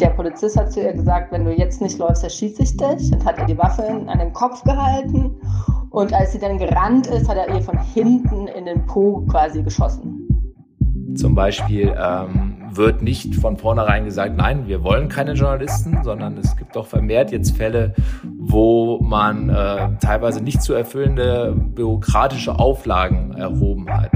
Der Polizist hat zu ihr gesagt, wenn du jetzt nicht läufst, erschieße ich dich. Dann hat er die Waffe an den Kopf gehalten. Und als sie dann gerannt ist, hat er ihr von hinten in den Po quasi geschossen. Zum Beispiel ähm, wird nicht von vornherein gesagt, nein, wir wollen keine Journalisten, sondern es gibt auch vermehrt jetzt Fälle, wo man äh, teilweise nicht zu erfüllende bürokratische Auflagen erhoben hat.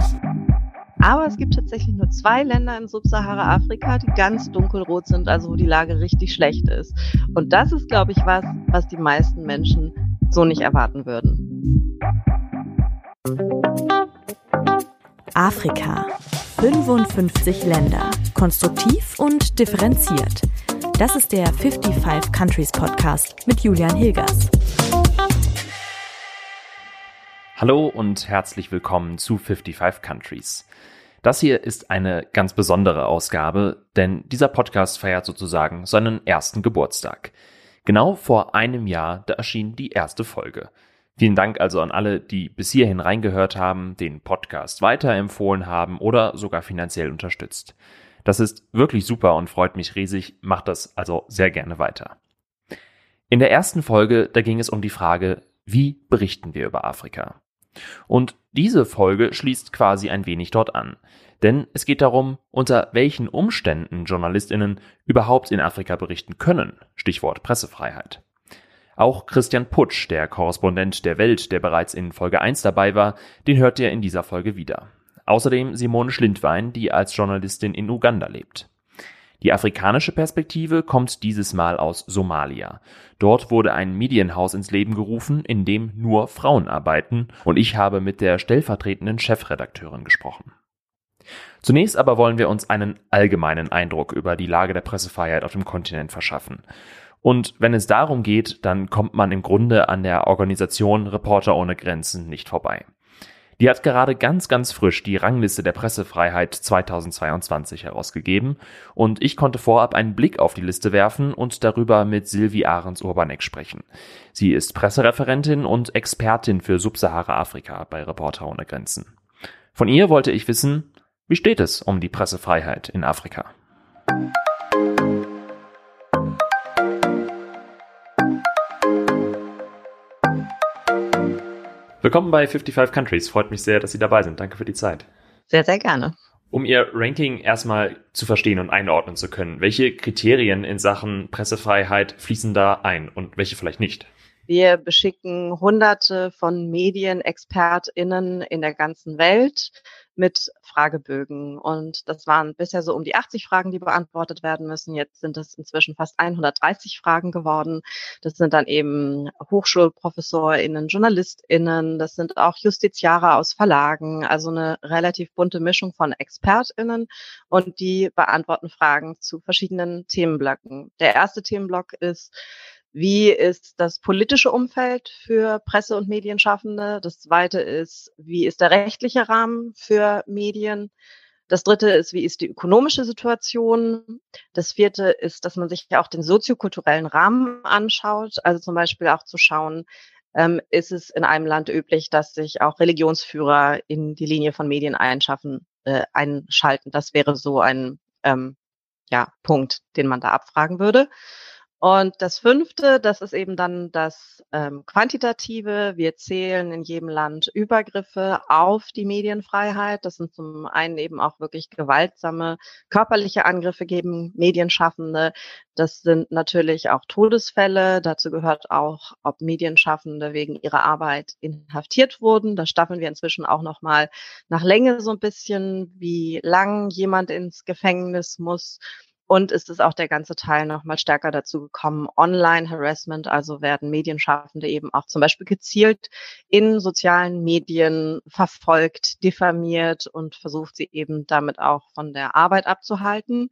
Aber es gibt tatsächlich nur zwei Länder in Subsahara-Afrika, die ganz dunkelrot sind, also wo die Lage richtig schlecht ist. Und das ist, glaube ich, was, was die meisten Menschen so nicht erwarten würden. Afrika. 55 Länder. Konstruktiv und differenziert. Das ist der 55 Countries Podcast mit Julian Hilgers. Hallo und herzlich willkommen zu 55 Countries. Das hier ist eine ganz besondere Ausgabe, denn dieser Podcast feiert sozusagen seinen ersten Geburtstag. Genau vor einem Jahr, da erschien die erste Folge. Vielen Dank also an alle, die bis hierhin reingehört haben, den Podcast weiterempfohlen haben oder sogar finanziell unterstützt. Das ist wirklich super und freut mich riesig, macht das also sehr gerne weiter. In der ersten Folge, da ging es um die Frage, wie berichten wir über Afrika? Und diese Folge schließt quasi ein wenig dort an. Denn es geht darum, unter welchen Umständen Journalistinnen überhaupt in Afrika berichten können. Stichwort Pressefreiheit. Auch Christian Putsch, der Korrespondent der Welt, der bereits in Folge 1 dabei war, den hört ihr in dieser Folge wieder. Außerdem Simone Schlindwein, die als Journalistin in Uganda lebt. Die afrikanische Perspektive kommt dieses Mal aus Somalia. Dort wurde ein Medienhaus ins Leben gerufen, in dem nur Frauen arbeiten, und ich habe mit der stellvertretenden Chefredakteurin gesprochen. Zunächst aber wollen wir uns einen allgemeinen Eindruck über die Lage der Pressefreiheit auf dem Kontinent verschaffen. Und wenn es darum geht, dann kommt man im Grunde an der Organisation Reporter ohne Grenzen nicht vorbei. Die hat gerade ganz, ganz frisch die Rangliste der Pressefreiheit 2022 herausgegeben und ich konnte vorab einen Blick auf die Liste werfen und darüber mit Silvi Ahrens-Urbanek sprechen. Sie ist Pressereferentin und Expertin für Subsahara-Afrika bei Reporter ohne Grenzen. Von ihr wollte ich wissen, wie steht es um die Pressefreiheit in Afrika? Willkommen bei 55 Countries. Freut mich sehr, dass Sie dabei sind. Danke für die Zeit. Sehr, sehr gerne. Um Ihr Ranking erstmal zu verstehen und einordnen zu können, welche Kriterien in Sachen Pressefreiheit fließen da ein und welche vielleicht nicht? Wir beschicken hunderte von MedienexpertInnen in der ganzen Welt mit Fragebögen. Und das waren bisher so um die 80 Fragen, die beantwortet werden müssen. Jetzt sind es inzwischen fast 130 Fragen geworden. Das sind dann eben HochschulprofessorInnen, JournalistInnen, das sind auch Justiziare aus Verlagen, also eine relativ bunte Mischung von ExpertInnen und die beantworten Fragen zu verschiedenen Themenblöcken. Der erste Themenblock ist, wie ist das politische Umfeld für Presse- und Medienschaffende? Das zweite ist, wie ist der rechtliche Rahmen für Medien? Das dritte ist, wie ist die ökonomische Situation? Das vierte ist, dass man sich ja auch den soziokulturellen Rahmen anschaut. Also zum Beispiel auch zu schauen, ähm, ist es in einem Land üblich, dass sich auch Religionsführer in die Linie von Medien einschaffen, äh, einschalten. Das wäre so ein ähm, ja, Punkt, den man da abfragen würde. Und das fünfte, das ist eben dann das ähm, Quantitative. Wir zählen in jedem Land Übergriffe auf die Medienfreiheit. Das sind zum einen eben auch wirklich gewaltsame körperliche Angriffe gegen Medienschaffende. Das sind natürlich auch Todesfälle. Dazu gehört auch, ob Medienschaffende wegen ihrer Arbeit inhaftiert wurden. Da staffeln wir inzwischen auch nochmal nach Länge so ein bisschen, wie lang jemand ins Gefängnis muss und ist es auch der ganze Teil nochmal stärker dazu gekommen, Online-Harassment, also werden Medienschaffende eben auch zum Beispiel gezielt in sozialen Medien verfolgt, diffamiert und versucht sie eben damit auch von der Arbeit abzuhalten.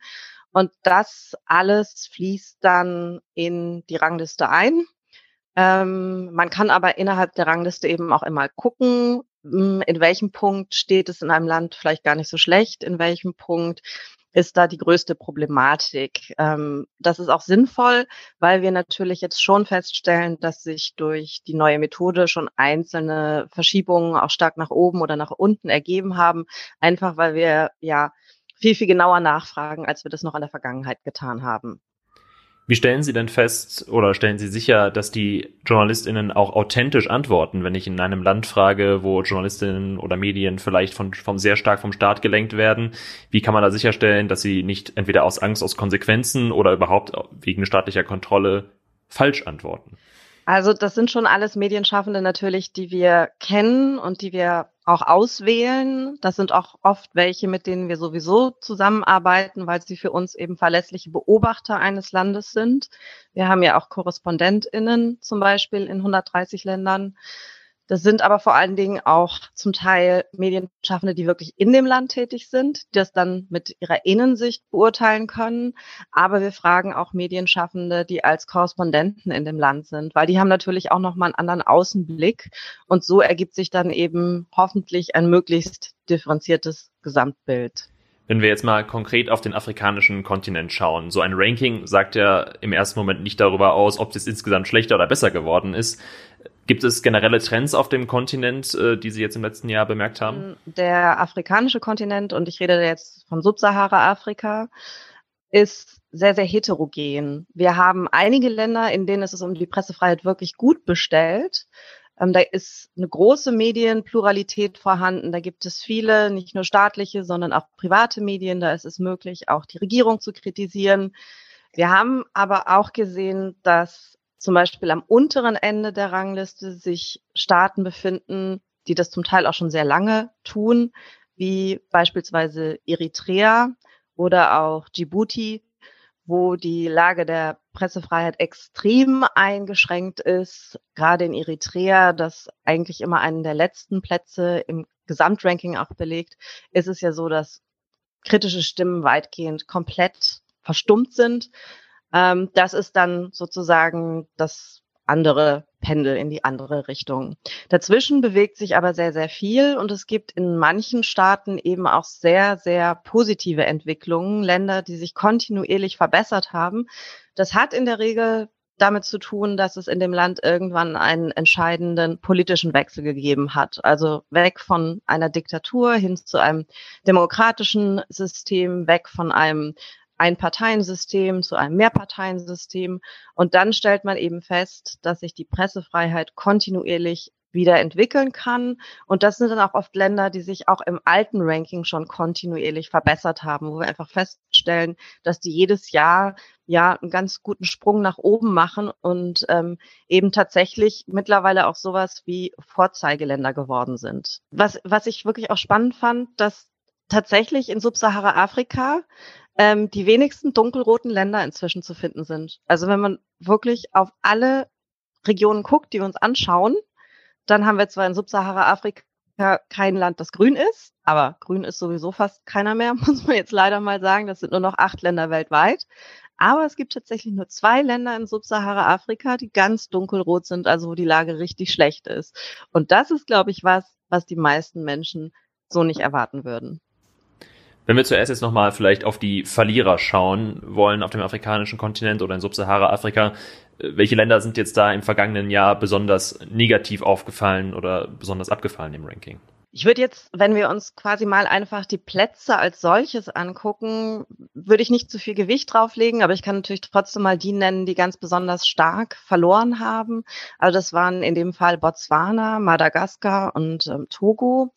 Und das alles fließt dann in die Rangliste ein. Ähm, man kann aber innerhalb der Rangliste eben auch immer gucken, hm, in welchem Punkt steht es in einem Land vielleicht gar nicht so schlecht, in welchem Punkt ist da die größte Problematik. Ähm, das ist auch sinnvoll, weil wir natürlich jetzt schon feststellen, dass sich durch die neue Methode schon einzelne Verschiebungen auch stark nach oben oder nach unten ergeben haben, einfach weil wir ja viel, viel genauer nachfragen, als wir das noch in der Vergangenheit getan haben. Wie stellen Sie denn fest oder stellen Sie sicher, dass die JournalistInnen auch authentisch antworten, wenn ich in einem Land frage, wo JournalistInnen oder Medien vielleicht von, vom sehr stark vom Staat gelenkt werden? Wie kann man da sicherstellen, dass sie nicht entweder aus Angst, aus Konsequenzen oder überhaupt wegen staatlicher Kontrolle falsch antworten? Also das sind schon alles Medienschaffende natürlich, die wir kennen und die wir auch auswählen. Das sind auch oft welche, mit denen wir sowieso zusammenarbeiten, weil sie für uns eben verlässliche Beobachter eines Landes sind. Wir haben ja auch KorrespondentInnen zum Beispiel in 130 Ländern. Das sind aber vor allen Dingen auch zum Teil Medienschaffende, die wirklich in dem Land tätig sind, die das dann mit ihrer Innensicht beurteilen können. Aber wir fragen auch Medienschaffende, die als Korrespondenten in dem Land sind, weil die haben natürlich auch nochmal einen anderen Außenblick. Und so ergibt sich dann eben hoffentlich ein möglichst differenziertes Gesamtbild. Wenn wir jetzt mal konkret auf den afrikanischen Kontinent schauen, so ein Ranking sagt ja im ersten Moment nicht darüber aus, ob es insgesamt schlechter oder besser geworden ist. Gibt es generelle Trends auf dem Kontinent, äh, die Sie jetzt im letzten Jahr bemerkt haben? Der afrikanische Kontinent, und ich rede jetzt von Subsahara-Afrika, ist sehr, sehr heterogen. Wir haben einige Länder, in denen es um die Pressefreiheit wirklich gut bestellt. Ähm, da ist eine große Medienpluralität vorhanden. Da gibt es viele, nicht nur staatliche, sondern auch private Medien. Da ist es möglich, auch die Regierung zu kritisieren. Wir haben aber auch gesehen, dass zum Beispiel am unteren Ende der Rangliste sich Staaten befinden, die das zum Teil auch schon sehr lange tun, wie beispielsweise Eritrea oder auch Djibouti, wo die Lage der Pressefreiheit extrem eingeschränkt ist. Gerade in Eritrea, das eigentlich immer einen der letzten Plätze im Gesamtranking auch belegt, ist es ja so, dass kritische Stimmen weitgehend komplett verstummt sind. Ähm, das ist dann sozusagen das andere Pendel in die andere Richtung. Dazwischen bewegt sich aber sehr, sehr viel und es gibt in manchen Staaten eben auch sehr, sehr positive Entwicklungen, Länder, die sich kontinuierlich verbessert haben. Das hat in der Regel damit zu tun, dass es in dem Land irgendwann einen entscheidenden politischen Wechsel gegeben hat. Also weg von einer Diktatur hin zu einem demokratischen System, weg von einem ein-Parteiensystem zu einem Mehrparteiensystem. Und dann stellt man eben fest, dass sich die Pressefreiheit kontinuierlich wieder entwickeln kann. Und das sind dann auch oft Länder, die sich auch im alten Ranking schon kontinuierlich verbessert haben, wo wir einfach feststellen, dass die jedes Jahr ja einen ganz guten Sprung nach oben machen und ähm, eben tatsächlich mittlerweile auch sowas wie Vorzeigeländer geworden sind. Was, was ich wirklich auch spannend fand, dass tatsächlich in Subsahara-Afrika ähm, die wenigsten dunkelroten Länder inzwischen zu finden sind. Also wenn man wirklich auf alle Regionen guckt, die wir uns anschauen, dann haben wir zwar in Subsahara-Afrika kein Land, das grün ist, aber grün ist sowieso fast keiner mehr, muss man jetzt leider mal sagen. Das sind nur noch acht Länder weltweit. Aber es gibt tatsächlich nur zwei Länder in Subsahara-Afrika, die ganz dunkelrot sind, also wo die Lage richtig schlecht ist. Und das ist, glaube ich, was, was die meisten Menschen so nicht erwarten würden. Wenn wir zuerst jetzt nochmal vielleicht auf die Verlierer schauen wollen auf dem afrikanischen Kontinent oder in Subsahara-Afrika, äh, welche Länder sind jetzt da im vergangenen Jahr besonders negativ aufgefallen oder besonders abgefallen im Ranking? Ich würde jetzt, wenn wir uns quasi mal einfach die Plätze als solches angucken, würde ich nicht zu viel Gewicht drauflegen, aber ich kann natürlich trotzdem mal die nennen, die ganz besonders stark verloren haben. Also das waren in dem Fall Botswana, Madagaskar und ähm, Togo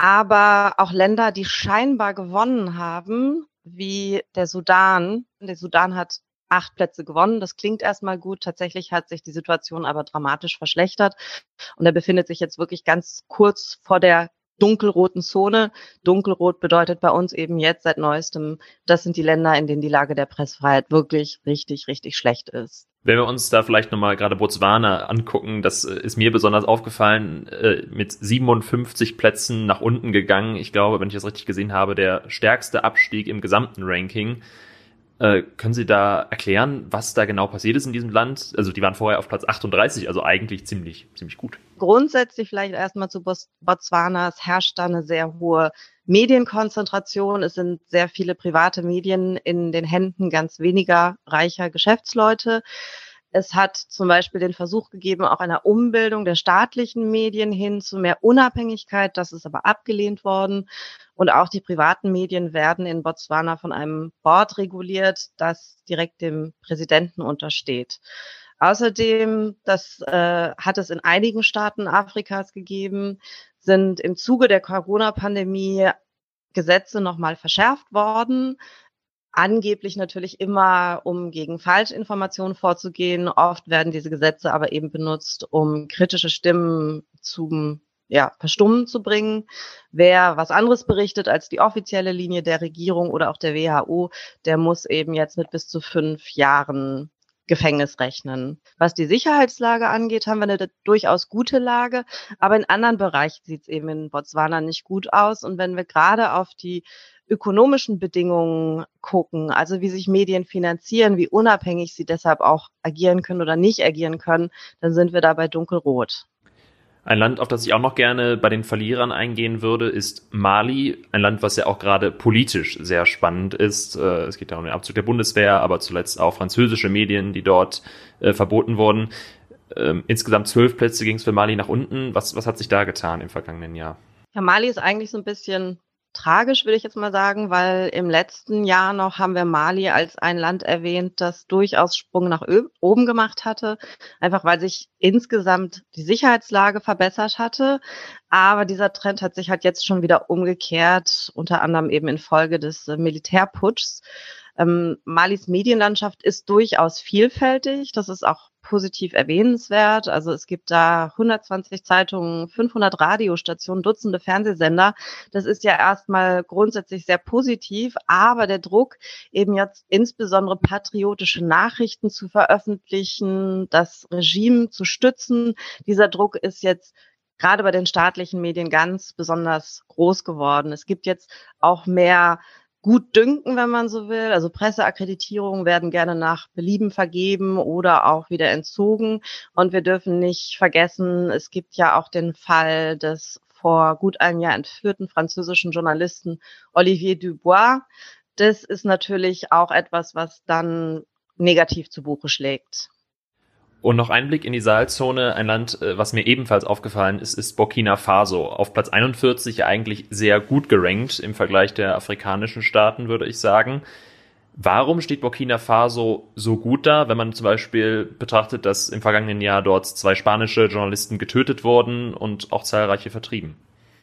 aber auch Länder, die scheinbar gewonnen haben, wie der Sudan. Der Sudan hat acht Plätze gewonnen. Das klingt erstmal gut. Tatsächlich hat sich die Situation aber dramatisch verschlechtert. Und er befindet sich jetzt wirklich ganz kurz vor der dunkelroten Zone. Dunkelrot bedeutet bei uns eben jetzt seit neuestem, das sind die Länder, in denen die Lage der Pressfreiheit wirklich richtig, richtig schlecht ist. Wenn wir uns da vielleicht nochmal gerade Botswana angucken, das äh, ist mir besonders aufgefallen, äh, mit 57 Plätzen nach unten gegangen. Ich glaube, wenn ich das richtig gesehen habe, der stärkste Abstieg im gesamten Ranking. Äh, können Sie da erklären, was da genau passiert ist in diesem Land? Also die waren vorher auf Platz 38, also eigentlich ziemlich, ziemlich gut. Grundsätzlich vielleicht erstmal zu Botswana. Es herrscht da eine sehr hohe Medienkonzentration. Es sind sehr viele private Medien in den Händen ganz weniger reicher Geschäftsleute. Es hat zum Beispiel den Versuch gegeben, auch einer Umbildung der staatlichen Medien hin zu mehr Unabhängigkeit. Das ist aber abgelehnt worden. Und auch die privaten Medien werden in Botswana von einem Board reguliert, das direkt dem Präsidenten untersteht. Außerdem, das äh, hat es in einigen Staaten Afrikas gegeben, sind im Zuge der Corona-Pandemie Gesetze nochmal verschärft worden. Angeblich natürlich immer, um gegen Falschinformationen vorzugehen. Oft werden diese Gesetze aber eben benutzt, um kritische Stimmen zum ja, verstummen zu bringen. Wer was anderes berichtet als die offizielle Linie der Regierung oder auch der WHO, der muss eben jetzt mit bis zu fünf Jahren Gefängnis rechnen. Was die Sicherheitslage angeht, haben wir eine durchaus gute Lage, aber in anderen Bereichen sieht es eben in Botswana nicht gut aus. Und wenn wir gerade auf die ökonomischen Bedingungen gucken, also wie sich Medien finanzieren, wie unabhängig sie deshalb auch agieren können oder nicht agieren können, dann sind wir dabei dunkelrot. Ein Land, auf das ich auch noch gerne bei den Verlierern eingehen würde, ist Mali. Ein Land, was ja auch gerade politisch sehr spannend ist. Äh, es geht ja um den Abzug der Bundeswehr, aber zuletzt auch französische Medien, die dort äh, verboten wurden. Ähm, insgesamt zwölf Plätze ging es für Mali nach unten. Was, was hat sich da getan im vergangenen Jahr? Ja, Mali ist eigentlich so ein bisschen tragisch, würde ich jetzt mal sagen, weil im letzten Jahr noch haben wir Mali als ein Land erwähnt, das durchaus Sprung nach oben gemacht hatte, einfach weil sich insgesamt die Sicherheitslage verbessert hatte. Aber dieser Trend hat sich halt jetzt schon wieder umgekehrt, unter anderem eben infolge des Militärputschs. Ähm, Malis Medienlandschaft ist durchaus vielfältig. Das ist auch positiv erwähnenswert. Also es gibt da 120 Zeitungen, 500 Radiostationen, Dutzende Fernsehsender. Das ist ja erstmal grundsätzlich sehr positiv, aber der Druck, eben jetzt insbesondere patriotische Nachrichten zu veröffentlichen, das Regime zu stützen, dieser Druck ist jetzt gerade bei den staatlichen Medien ganz besonders groß geworden. Es gibt jetzt auch mehr gut dünken, wenn man so will. Also Presseakkreditierungen werden gerne nach Belieben vergeben oder auch wieder entzogen. Und wir dürfen nicht vergessen, es gibt ja auch den Fall des vor gut einem Jahr entführten französischen Journalisten Olivier Dubois. Das ist natürlich auch etwas, was dann negativ zu Buche schlägt. Und noch ein Blick in die Saalzone. Ein Land, äh, was mir ebenfalls aufgefallen ist, ist Burkina Faso. Auf Platz 41 eigentlich sehr gut gerankt im Vergleich der afrikanischen Staaten, würde ich sagen. Warum steht Burkina Faso so gut da, wenn man zum Beispiel betrachtet, dass im vergangenen Jahr dort zwei spanische Journalisten getötet wurden und auch zahlreiche vertrieben?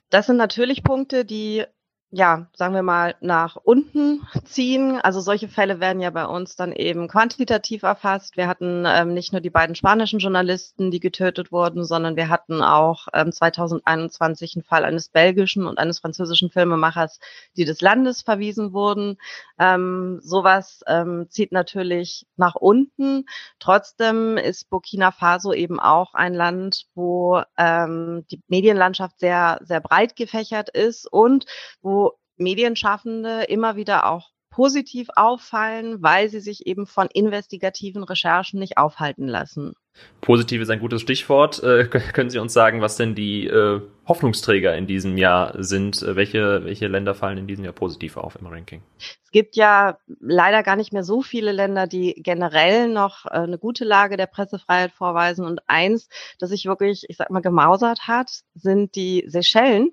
Das sind natürlich Punkte, die ja, sagen wir mal, nach unten ziehen. Also solche Fälle werden ja bei uns dann eben quantitativ erfasst. Wir hatten ähm, nicht nur die beiden spanischen Journalisten, die getötet wurden, sondern wir hatten auch ähm, 2021 einen Fall eines belgischen und eines französischen Filmemachers, die des Landes verwiesen wurden. Ähm, sowas ähm, zieht natürlich nach unten. Trotzdem ist Burkina Faso eben auch ein Land, wo ähm, die Medienlandschaft sehr, sehr breit gefächert ist und wo Medienschaffende immer wieder auch positiv auffallen, weil sie sich eben von investigativen Recherchen nicht aufhalten lassen. Positiv ist ein gutes Stichwort. Äh, können Sie uns sagen, was denn die äh, Hoffnungsträger in diesem Jahr sind? Äh, welche, welche Länder fallen in diesem Jahr positiv auf im Ranking? Es gibt ja leider gar nicht mehr so viele Länder, die generell noch äh, eine gute Lage der Pressefreiheit vorweisen. Und eins, das sich wirklich, ich sag mal, gemausert hat, sind die Seychellen.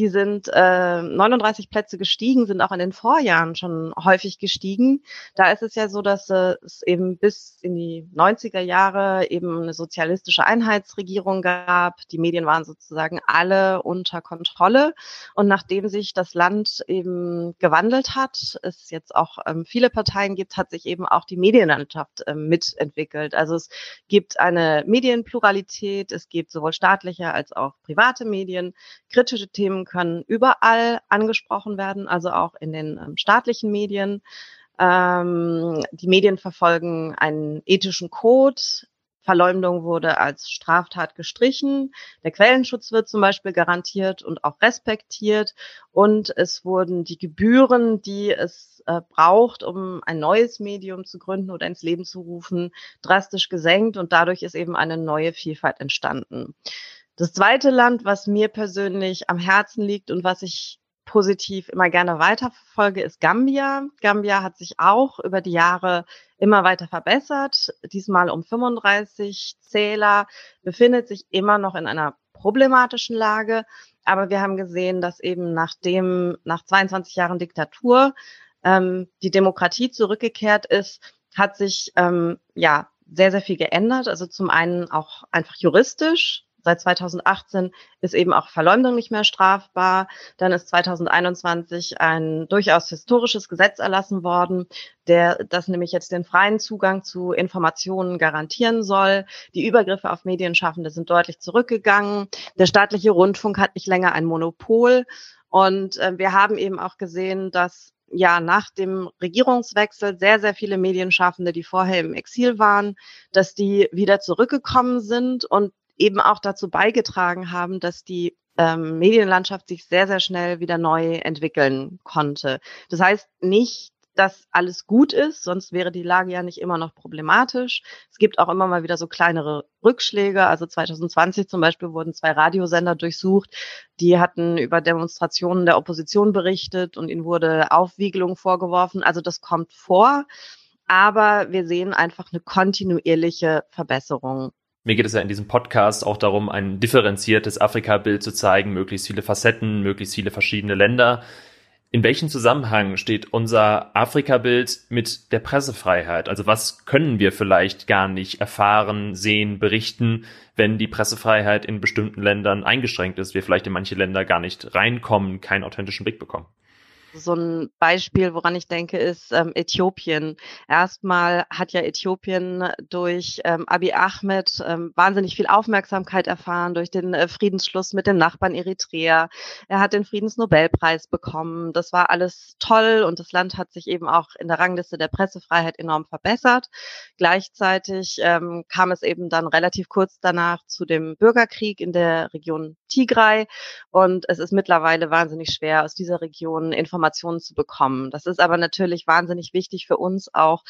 Die sind äh, 39 Plätze gestiegen, sind auch in den Vorjahren schon häufig gestiegen. Da ist es ja so, dass äh, es eben bis in die 90er Jahre eben eine sozialistische Einheitsregierung gab. Die Medien waren sozusagen alle unter Kontrolle. Und nachdem sich das Land eben gewandelt hat, es jetzt auch ähm, viele Parteien gibt, hat sich eben auch die Medienlandschaft ähm, mitentwickelt. Also es gibt eine Medienpluralität, es gibt sowohl staatliche als auch private Medien. Kritische Themen können überall angesprochen werden, also auch in den ähm, staatlichen Medien. Ähm, die Medien verfolgen einen ethischen Code. Verleumdung wurde als Straftat gestrichen. Der Quellenschutz wird zum Beispiel garantiert und auch respektiert. Und es wurden die Gebühren, die es äh, braucht, um ein neues Medium zu gründen oder ins Leben zu rufen, drastisch gesenkt. Und dadurch ist eben eine neue Vielfalt entstanden. Das zweite Land, was mir persönlich am Herzen liegt und was ich positiv immer gerne weiterverfolge, ist Gambia. Gambia hat sich auch über die Jahre immer weiter verbessert, diesmal um 35 Zähler, befindet sich immer noch in einer problematischen Lage, Aber wir haben gesehen, dass eben nachdem nach 22 Jahren Diktatur ähm, die Demokratie zurückgekehrt ist, hat sich ähm, ja sehr, sehr viel geändert. Also zum einen auch einfach juristisch. Seit 2018 ist eben auch Verleumdung nicht mehr strafbar. Dann ist 2021 ein durchaus historisches Gesetz erlassen worden, der das nämlich jetzt den freien Zugang zu Informationen garantieren soll. Die Übergriffe auf Medienschaffende sind deutlich zurückgegangen. Der staatliche Rundfunk hat nicht länger ein Monopol. Und äh, wir haben eben auch gesehen, dass ja nach dem Regierungswechsel sehr, sehr viele Medienschaffende, die vorher im Exil waren, dass die wieder zurückgekommen sind und eben auch dazu beigetragen haben, dass die ähm, Medienlandschaft sich sehr, sehr schnell wieder neu entwickeln konnte. Das heißt nicht, dass alles gut ist, sonst wäre die Lage ja nicht immer noch problematisch. Es gibt auch immer mal wieder so kleinere Rückschläge. Also 2020 zum Beispiel wurden zwei Radiosender durchsucht, die hatten über Demonstrationen der Opposition berichtet und ihnen wurde Aufwiegelung vorgeworfen. Also das kommt vor. Aber wir sehen einfach eine kontinuierliche Verbesserung. Mir geht es ja in diesem Podcast auch darum, ein differenziertes Afrika-Bild zu zeigen, möglichst viele Facetten, möglichst viele verschiedene Länder. In welchem Zusammenhang steht unser Afrika-Bild mit der Pressefreiheit? Also was können wir vielleicht gar nicht erfahren, sehen, berichten, wenn die Pressefreiheit in bestimmten Ländern eingeschränkt ist, wir vielleicht in manche Länder gar nicht reinkommen, keinen authentischen Blick bekommen? So ein Beispiel, woran ich denke, ist ähm, Äthiopien. Erstmal hat ja Äthiopien durch ähm, Abiy Ahmed ähm, wahnsinnig viel Aufmerksamkeit erfahren durch den äh, Friedensschluss mit dem Nachbarn Eritrea. Er hat den Friedensnobelpreis bekommen. Das war alles toll und das Land hat sich eben auch in der Rangliste der Pressefreiheit enorm verbessert. Gleichzeitig ähm, kam es eben dann relativ kurz danach zu dem Bürgerkrieg in der Region Tigray und es ist mittlerweile wahnsinnig schwer, aus dieser Region Informationen Informationen zu bekommen. Das ist aber natürlich wahnsinnig wichtig für uns auch,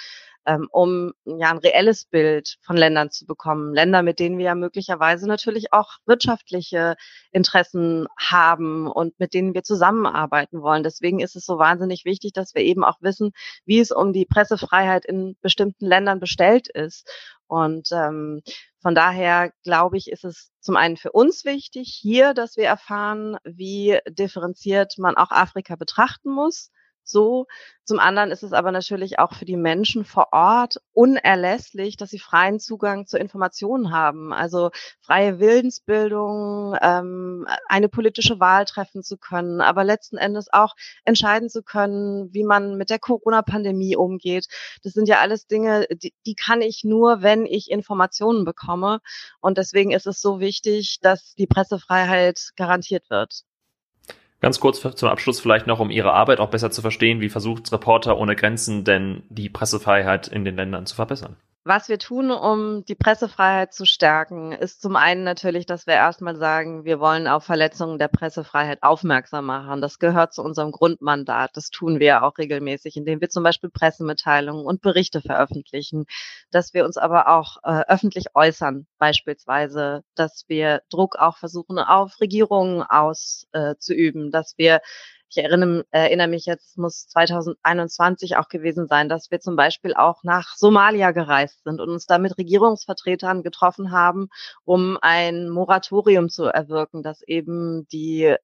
ähm, um ja ein reelles Bild von Ländern zu bekommen. Länder, mit denen wir ja möglicherweise natürlich auch wirtschaftliche Interessen haben und mit denen wir zusammenarbeiten wollen. Deswegen ist es so wahnsinnig wichtig, dass wir eben auch wissen, wie es um die Pressefreiheit in bestimmten Ländern bestellt ist. Und ähm, von daher glaube ich, ist es zum einen für uns wichtig hier, dass wir erfahren, wie differenziert man auch Afrika betrachten muss so. Zum anderen ist es aber natürlich auch für die Menschen vor Ort unerlässlich, dass sie freien Zugang zu Informationen haben. Also freie Willensbildung, ähm, eine politische Wahl treffen zu können, aber letzten Endes auch entscheiden zu können, wie man mit der Corona-Pandemie umgeht. Das sind ja alles Dinge, die, die kann ich nur, wenn ich Informationen bekomme. Und deswegen ist es so wichtig, dass die Pressefreiheit garantiert wird. Ganz kurz zum Abschluss vielleicht noch, um Ihre Arbeit auch besser zu verstehen. Wie versucht Reporter ohne Grenzen denn die Pressefreiheit in den Ländern zu verbessern? Was wir tun, um die Pressefreiheit zu stärken, ist zum einen natürlich, dass wir erstmal sagen, wir wollen auf Verletzungen der Pressefreiheit aufmerksam machen. Das gehört zu unserem Grundmandat. Das tun wir auch regelmäßig, indem wir zum Beispiel Pressemitteilungen und Berichte veröffentlichen, dass wir uns aber auch äh, öffentlich äußern, beispielsweise, dass wir Druck auch versuchen, auf Regierungen auszuüben, äh, dass wir ich erinnere, erinnere mich jetzt, muss 2021 auch gewesen sein, dass wir zum Beispiel auch nach Somalia gereist sind und uns da mit Regierungsvertretern getroffen haben, um ein Moratorium zu erwirken, dass eben die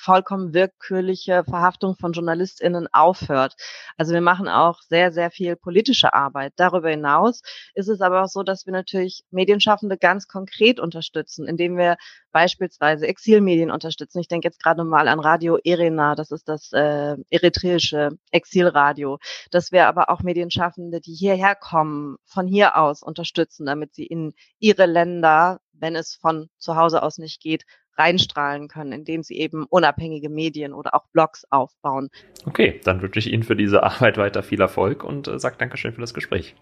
vollkommen willkürliche Verhaftung von JournalistInnen aufhört. Also wir machen auch sehr, sehr viel politische Arbeit. Darüber hinaus ist es aber auch so, dass wir natürlich Medienschaffende ganz konkret unterstützen, indem wir beispielsweise Exilmedien unterstützen. Ich denke jetzt gerade mal an Radio Erena, das ist das äh, eritreische Exilradio, dass wir aber auch Medienschaffende, die hierher kommen, von hier aus unterstützen, damit sie in ihre Länder, wenn es von zu Hause aus nicht geht, reinstrahlen können, indem sie eben unabhängige Medien oder auch Blogs aufbauen. Okay, dann wünsche ich Ihnen für diese Arbeit weiter viel Erfolg und äh, sage Dankeschön für das Gespräch.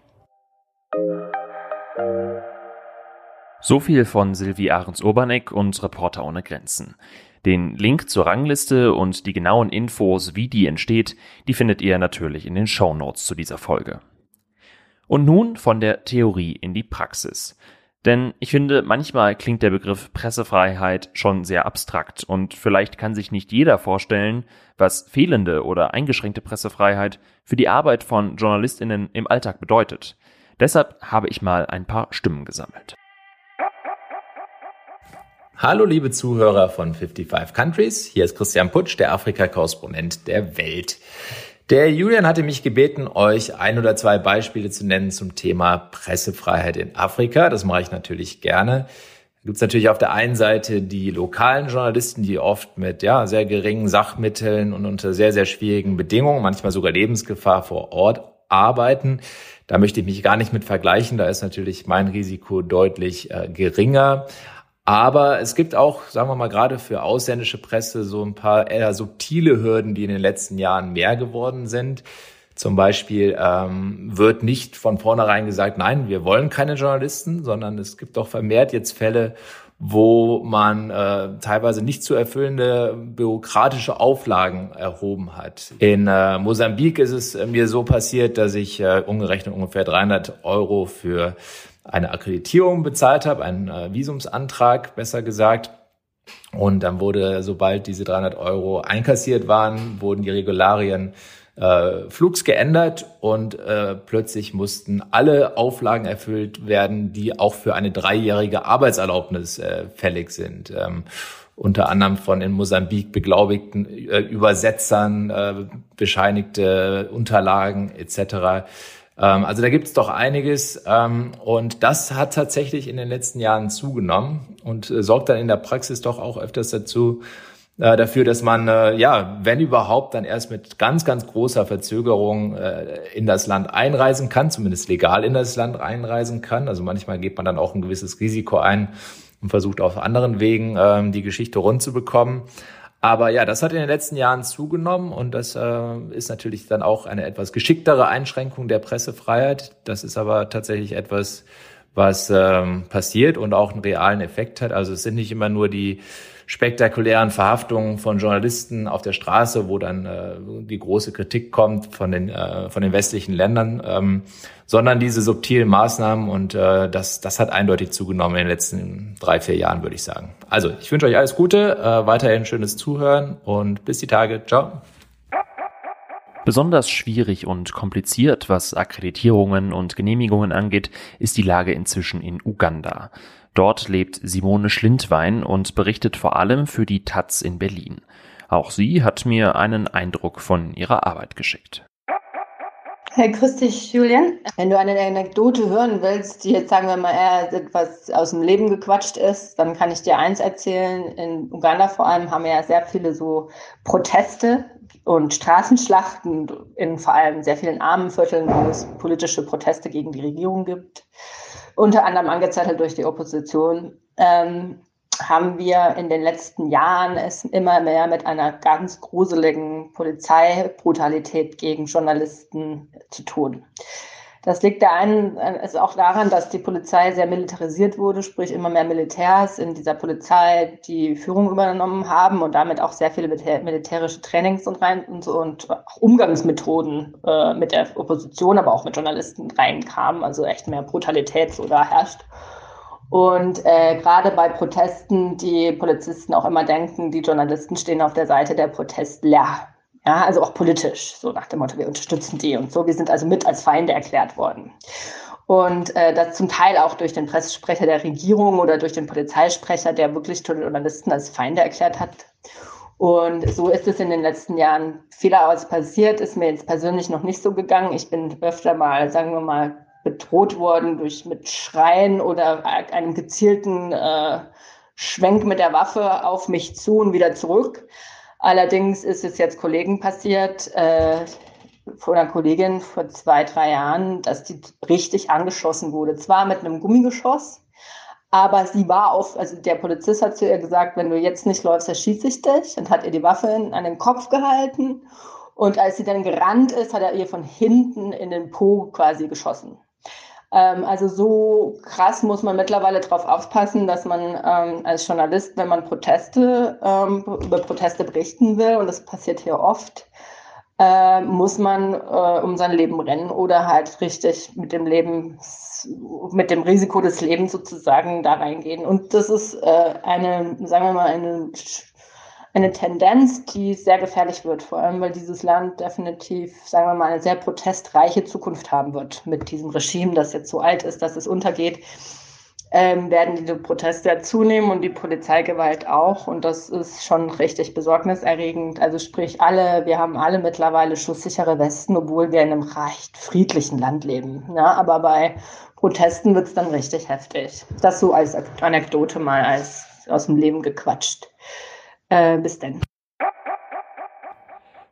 So viel von Silvi Ahrens-Oberneck und Reporter ohne Grenzen. Den Link zur Rangliste und die genauen Infos, wie die entsteht, die findet ihr natürlich in den Show Notes zu dieser Folge. Und nun von der Theorie in die Praxis. Denn ich finde, manchmal klingt der Begriff Pressefreiheit schon sehr abstrakt und vielleicht kann sich nicht jeder vorstellen, was fehlende oder eingeschränkte Pressefreiheit für die Arbeit von Journalistinnen im Alltag bedeutet. Deshalb habe ich mal ein paar Stimmen gesammelt. Hallo liebe Zuhörer von 55 Countries, hier ist Christian Putsch, der Afrika-Korrespondent der Welt. Der Julian hatte mich gebeten, euch ein oder zwei Beispiele zu nennen zum Thema Pressefreiheit in Afrika. Das mache ich natürlich gerne. Da gibt es natürlich auf der einen Seite die lokalen Journalisten, die oft mit ja, sehr geringen Sachmitteln und unter sehr, sehr schwierigen Bedingungen, manchmal sogar Lebensgefahr vor Ort arbeiten. Da möchte ich mich gar nicht mit vergleichen. Da ist natürlich mein Risiko deutlich äh, geringer. Aber es gibt auch, sagen wir mal, gerade für ausländische Presse so ein paar eher subtile Hürden, die in den letzten Jahren mehr geworden sind. Zum Beispiel ähm, wird nicht von vornherein gesagt, nein, wir wollen keine Journalisten, sondern es gibt auch vermehrt jetzt Fälle, wo man äh, teilweise nicht zu erfüllende bürokratische Auflagen erhoben hat. In äh, Mosambik ist es mir so passiert, dass ich äh, umgerechnet ungefähr 300 Euro für eine Akkreditierung bezahlt habe, einen äh, Visumsantrag, besser gesagt. Und dann wurde, sobald diese 300 Euro einkassiert waren, wurden die Regularien äh, Flugs geändert und äh, plötzlich mussten alle Auflagen erfüllt werden, die auch für eine dreijährige Arbeitserlaubnis äh, fällig sind. Ähm, unter anderem von in Mosambik beglaubigten äh, Übersetzern, äh, bescheinigte Unterlagen etc. Ähm, also da gibt es doch einiges ähm, und das hat tatsächlich in den letzten Jahren zugenommen und äh, sorgt dann in der Praxis doch auch öfters dazu, äh, dafür, dass man, äh, ja, wenn überhaupt, dann erst mit ganz, ganz großer Verzögerung in das Land einreisen kann, zumindest legal in das Land einreisen kann. Also manchmal geht man dann auch ein gewisses Risiko ein und versucht auf anderen Wegen ähm, die Geschichte rund zu bekommen. Aber ja, das hat in den letzten Jahren zugenommen und das äh, ist natürlich dann auch eine etwas geschicktere Einschränkung der Pressefreiheit. Das ist aber tatsächlich etwas, was ähm, passiert und auch einen realen Effekt hat. Also es sind nicht immer nur die spektakulären Verhaftungen von Journalisten auf der Straße, wo dann äh, die große Kritik kommt von den, äh, von den westlichen Ländern, ähm, sondern diese subtilen Maßnahmen und äh, das, das hat eindeutig zugenommen in den letzten drei, vier Jahren, würde ich sagen. Also ich wünsche euch alles Gute, äh, weiterhin schönes Zuhören und bis die Tage. Ciao. Besonders schwierig und kompliziert, was Akkreditierungen und Genehmigungen angeht, ist die Lage inzwischen in Uganda. Dort lebt Simone Schlindwein und berichtet vor allem für die Taz in Berlin. Auch sie hat mir einen Eindruck von ihrer Arbeit geschickt. Hey, grüß dich, Julian. Wenn du eine Anekdote hören willst, die jetzt sagen wir mal eher etwas aus dem Leben gequatscht ist, dann kann ich dir eins erzählen. In Uganda vor allem haben wir ja sehr viele so Proteste und Straßenschlachten in vor allem sehr vielen armen Vierteln, wo es politische Proteste gegen die Regierung gibt unter anderem angezettelt durch die Opposition, ähm, haben wir in den letzten Jahren es immer mehr mit einer ganz gruseligen Polizeibrutalität gegen Journalisten zu tun. Das liegt der einen ist auch daran, dass die Polizei sehr militarisiert wurde, sprich immer mehr Militärs in dieser Polizei die Führung übernommen haben und damit auch sehr viele militärische Trainings und, rein, und, und auch Umgangsmethoden äh, mit der Opposition, aber auch mit Journalisten reinkamen. Also echt mehr Brutalität so da herrscht. Und äh, gerade bei Protesten, die Polizisten auch immer denken, die Journalisten stehen auf der Seite der Protestler. Ja, also auch politisch, so nach dem Motto, wir unterstützen die und so. Wir sind also mit als Feinde erklärt worden. Und äh, das zum Teil auch durch den Pressesprecher der Regierung oder durch den Polizeisprecher, der wirklich Journalisten als Feinde erklärt hat. Und so ist es in den letzten Jahren vielerorts passiert, ist mir jetzt persönlich noch nicht so gegangen. Ich bin öfter mal, sagen wir mal, bedroht worden durch mit Schreien oder einem gezielten äh, Schwenk mit der Waffe auf mich zu und wieder zurück. Allerdings ist es jetzt Kollegen passiert, äh, von einer Kollegin vor zwei, drei Jahren, dass die richtig angeschossen wurde. Zwar mit einem Gummigeschoss, aber sie war auf, also der Polizist hat zu ihr gesagt, wenn du jetzt nicht läufst, erschieße ich dich und hat ihr die Waffe an den Kopf gehalten. Und als sie dann gerannt ist, hat er ihr von hinten in den Po quasi geschossen. Ähm, also so krass muss man mittlerweile darauf aufpassen, dass man ähm, als Journalist, wenn man Proteste ähm, über Proteste berichten will, und das passiert hier oft, äh, muss man äh, um sein Leben rennen oder halt richtig mit dem Leben, mit dem Risiko des Lebens sozusagen da reingehen. Und das ist äh, eine, sagen wir mal, eine eine Tendenz, die sehr gefährlich wird, vor allem weil dieses Land definitiv, sagen wir mal, eine sehr protestreiche Zukunft haben wird mit diesem Regime, das jetzt so alt ist, dass es untergeht. ähm, werden diese Proteste zunehmen und die Polizeigewalt auch. Und das ist schon richtig besorgniserregend. Also sprich alle, wir haben alle mittlerweile schusssichere Westen, obwohl wir in einem recht friedlichen Land leben. Ja, aber bei Protesten wird es dann richtig heftig. Das so als Anekdote mal als aus dem Leben gequatscht. Äh, bis denn.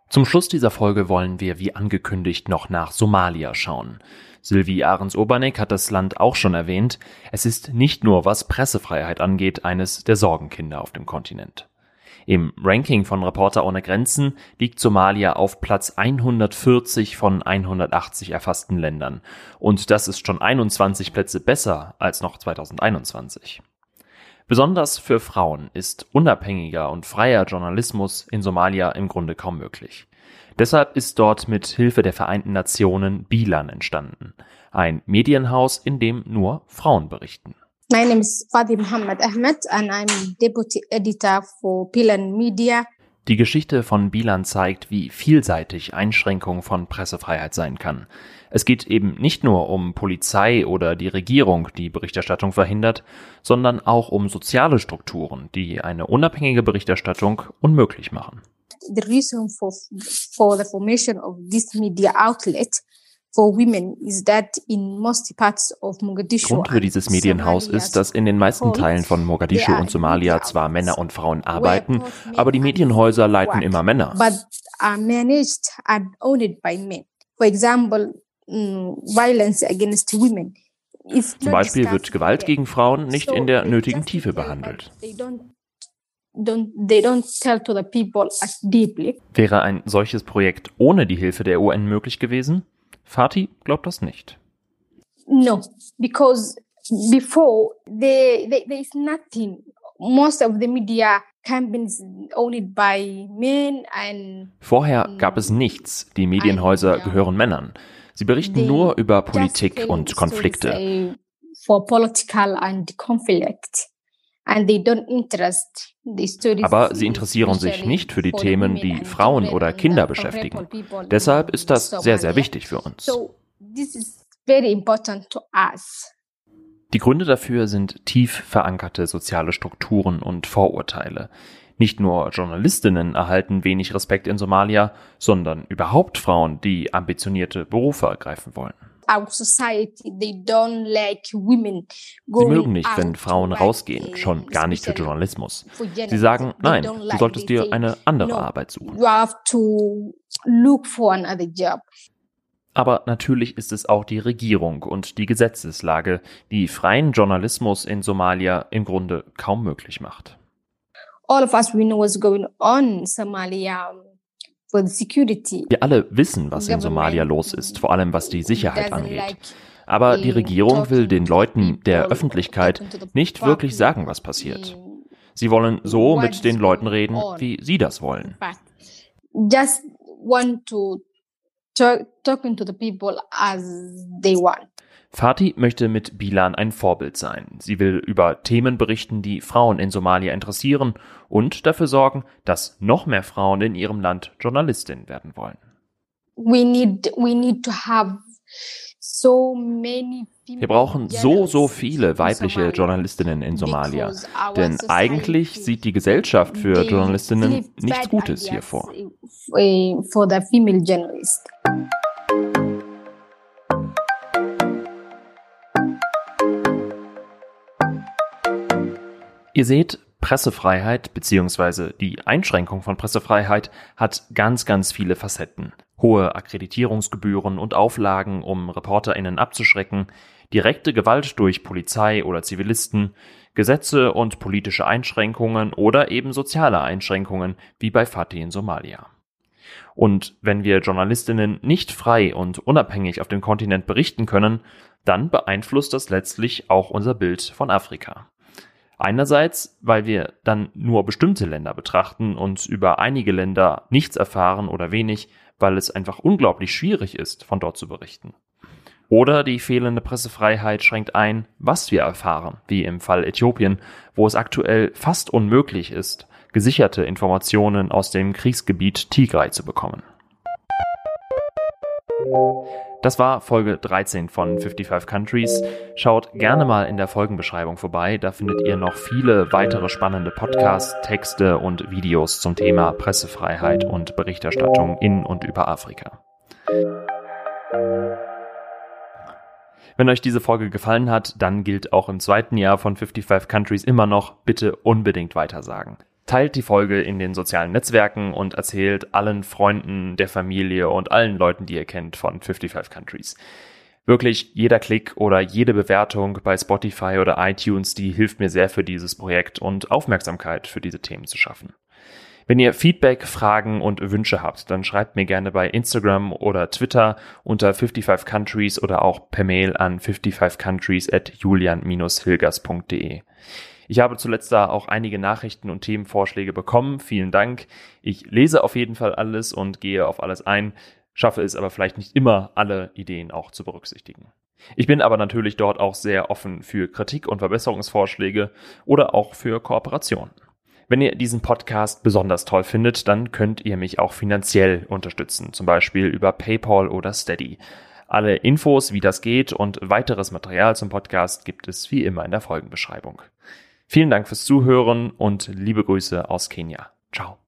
Zum Schluss dieser Folge wollen wir wie angekündigt noch nach Somalia schauen. Sylvie Ahrens-Oberneck hat das Land auch schon erwähnt. Es ist nicht nur, was Pressefreiheit angeht, eines der Sorgenkinder auf dem Kontinent. Im Ranking von Reporter ohne Grenzen liegt Somalia auf Platz 140 von 180 erfassten Ländern. Und das ist schon 21 Plätze besser als noch 2021. Besonders für Frauen ist unabhängiger und freier Journalismus in Somalia im Grunde kaum möglich. Deshalb ist dort mit Hilfe der Vereinten Nationen Bilan entstanden, ein Medienhaus, in dem nur Frauen berichten. My name is Fadi Muhammad Ahmed and I'm Deputy Editor for Bilan Media. Die Geschichte von Bilan zeigt, wie vielseitig Einschränkung von Pressefreiheit sein kann. Es geht eben nicht nur um Polizei oder die Regierung, die Berichterstattung verhindert, sondern auch um soziale Strukturen, die eine unabhängige Berichterstattung unmöglich machen. The reason for, for the formation of this media outlet Grund für dieses Medienhaus ist, dass in den meisten Teilen von Mogadischu und Somalia zwar Männer und Frauen arbeiten, aber die Medienhäuser leiten immer Männer. For example, Mm, violence against women. Zum Beispiel wird Gewalt gegen Frauen nicht in der nötigen Tiefe behandelt. Wäre ein solches Projekt ohne die Hilfe der UN möglich gewesen? Fatih glaubt das nicht. No, because before there, there, there is nothing. Most of the media campaigns owned by men and Vorher gab es nichts. Die Medienhäuser gehören Männern. Sie berichten nur über Politik und Konflikte. Aber sie interessieren sich nicht für die Themen, die Frauen oder Kinder beschäftigen. Deshalb ist das sehr, sehr wichtig für uns. Die Gründe dafür sind tief verankerte soziale Strukturen und Vorurteile. Nicht nur Journalistinnen erhalten wenig Respekt in Somalia, sondern überhaupt Frauen, die ambitionierte Berufe ergreifen wollen. Sie mögen nicht, wenn Frauen rausgehen, schon gar nicht für Journalismus. Sie sagen, nein, du solltest dir eine andere Arbeit suchen. Aber natürlich ist es auch die Regierung und die Gesetzeslage, die freien Journalismus in Somalia im Grunde kaum möglich macht all of us we know what's going on in Somalia. Wir alle wissen, was in Somalia los ist, vor allem was die Sicherheit angeht. Aber die Regierung will den Leuten der Öffentlichkeit nicht wirklich sagen, was passiert. Sie wollen so mit den Leuten reden, wie sie das wollen. Just want to talk, talking to the people as they want. Fatih möchte mit Bilan ein Vorbild sein. Sie will über Themen berichten, die Frauen in Somalia interessieren und dafür sorgen, dass noch mehr Frauen in ihrem Land Journalistinnen werden wollen. We need, we need to have so many wir brauchen so, so viele weibliche Journalistinnen in Somalia. Denn eigentlich sieht die Gesellschaft für Journalistinnen nichts Gutes hier vor. Ihr seht, Pressefreiheit bzw. die Einschränkung von Pressefreiheit hat ganz, ganz viele Facetten. Hohe Akkreditierungsgebühren und Auflagen, um Reporterinnen abzuschrecken, direkte Gewalt durch Polizei oder Zivilisten, Gesetze und politische Einschränkungen oder eben soziale Einschränkungen, wie bei Fatih in Somalia. Und wenn wir Journalistinnen nicht frei und unabhängig auf dem Kontinent berichten können, dann beeinflusst das letztlich auch unser Bild von Afrika. Einerseits, weil wir dann nur bestimmte Länder betrachten und über einige Länder nichts erfahren oder wenig, weil es einfach unglaublich schwierig ist, von dort zu berichten. Oder die fehlende Pressefreiheit schränkt ein, was wir erfahren, wie im Fall Äthiopien, wo es aktuell fast unmöglich ist, gesicherte Informationen aus dem Kriegsgebiet Tigray zu bekommen. Das war Folge 13 von 55 Countries. Schaut gerne mal in der Folgenbeschreibung vorbei. Da findet ihr noch viele weitere spannende Podcasts, Texte und Videos zum Thema Pressefreiheit und Berichterstattung in und über Afrika. Wenn euch diese Folge gefallen hat, dann gilt auch im zweiten Jahr von 55 Countries immer noch, bitte unbedingt weitersagen. Teilt die Folge in den sozialen Netzwerken und erzählt allen Freunden, der Familie und allen Leuten, die ihr kennt von 55 Countries. Wirklich jeder Klick oder jede Bewertung bei Spotify oder iTunes, die hilft mir sehr für dieses Projekt und Aufmerksamkeit für diese Themen zu schaffen. Wenn ihr Feedback, Fragen und Wünsche habt, dann schreibt mir gerne bei Instagram oder Twitter unter 55 Countries oder auch per Mail an 55countries at julian-hilgers.de. Ich habe zuletzt da auch einige Nachrichten und Themenvorschläge bekommen. Vielen Dank. Ich lese auf jeden Fall alles und gehe auf alles ein, schaffe es aber vielleicht nicht immer, alle Ideen auch zu berücksichtigen. Ich bin aber natürlich dort auch sehr offen für Kritik und Verbesserungsvorschläge oder auch für Kooperationen. Wenn ihr diesen Podcast besonders toll findet, dann könnt ihr mich auch finanziell unterstützen, zum Beispiel über PayPal oder Steady. Alle Infos, wie das geht und weiteres Material zum Podcast gibt es wie immer in der Folgenbeschreibung. Vielen Dank fürs Zuhören und liebe Grüße aus Kenia. Ciao.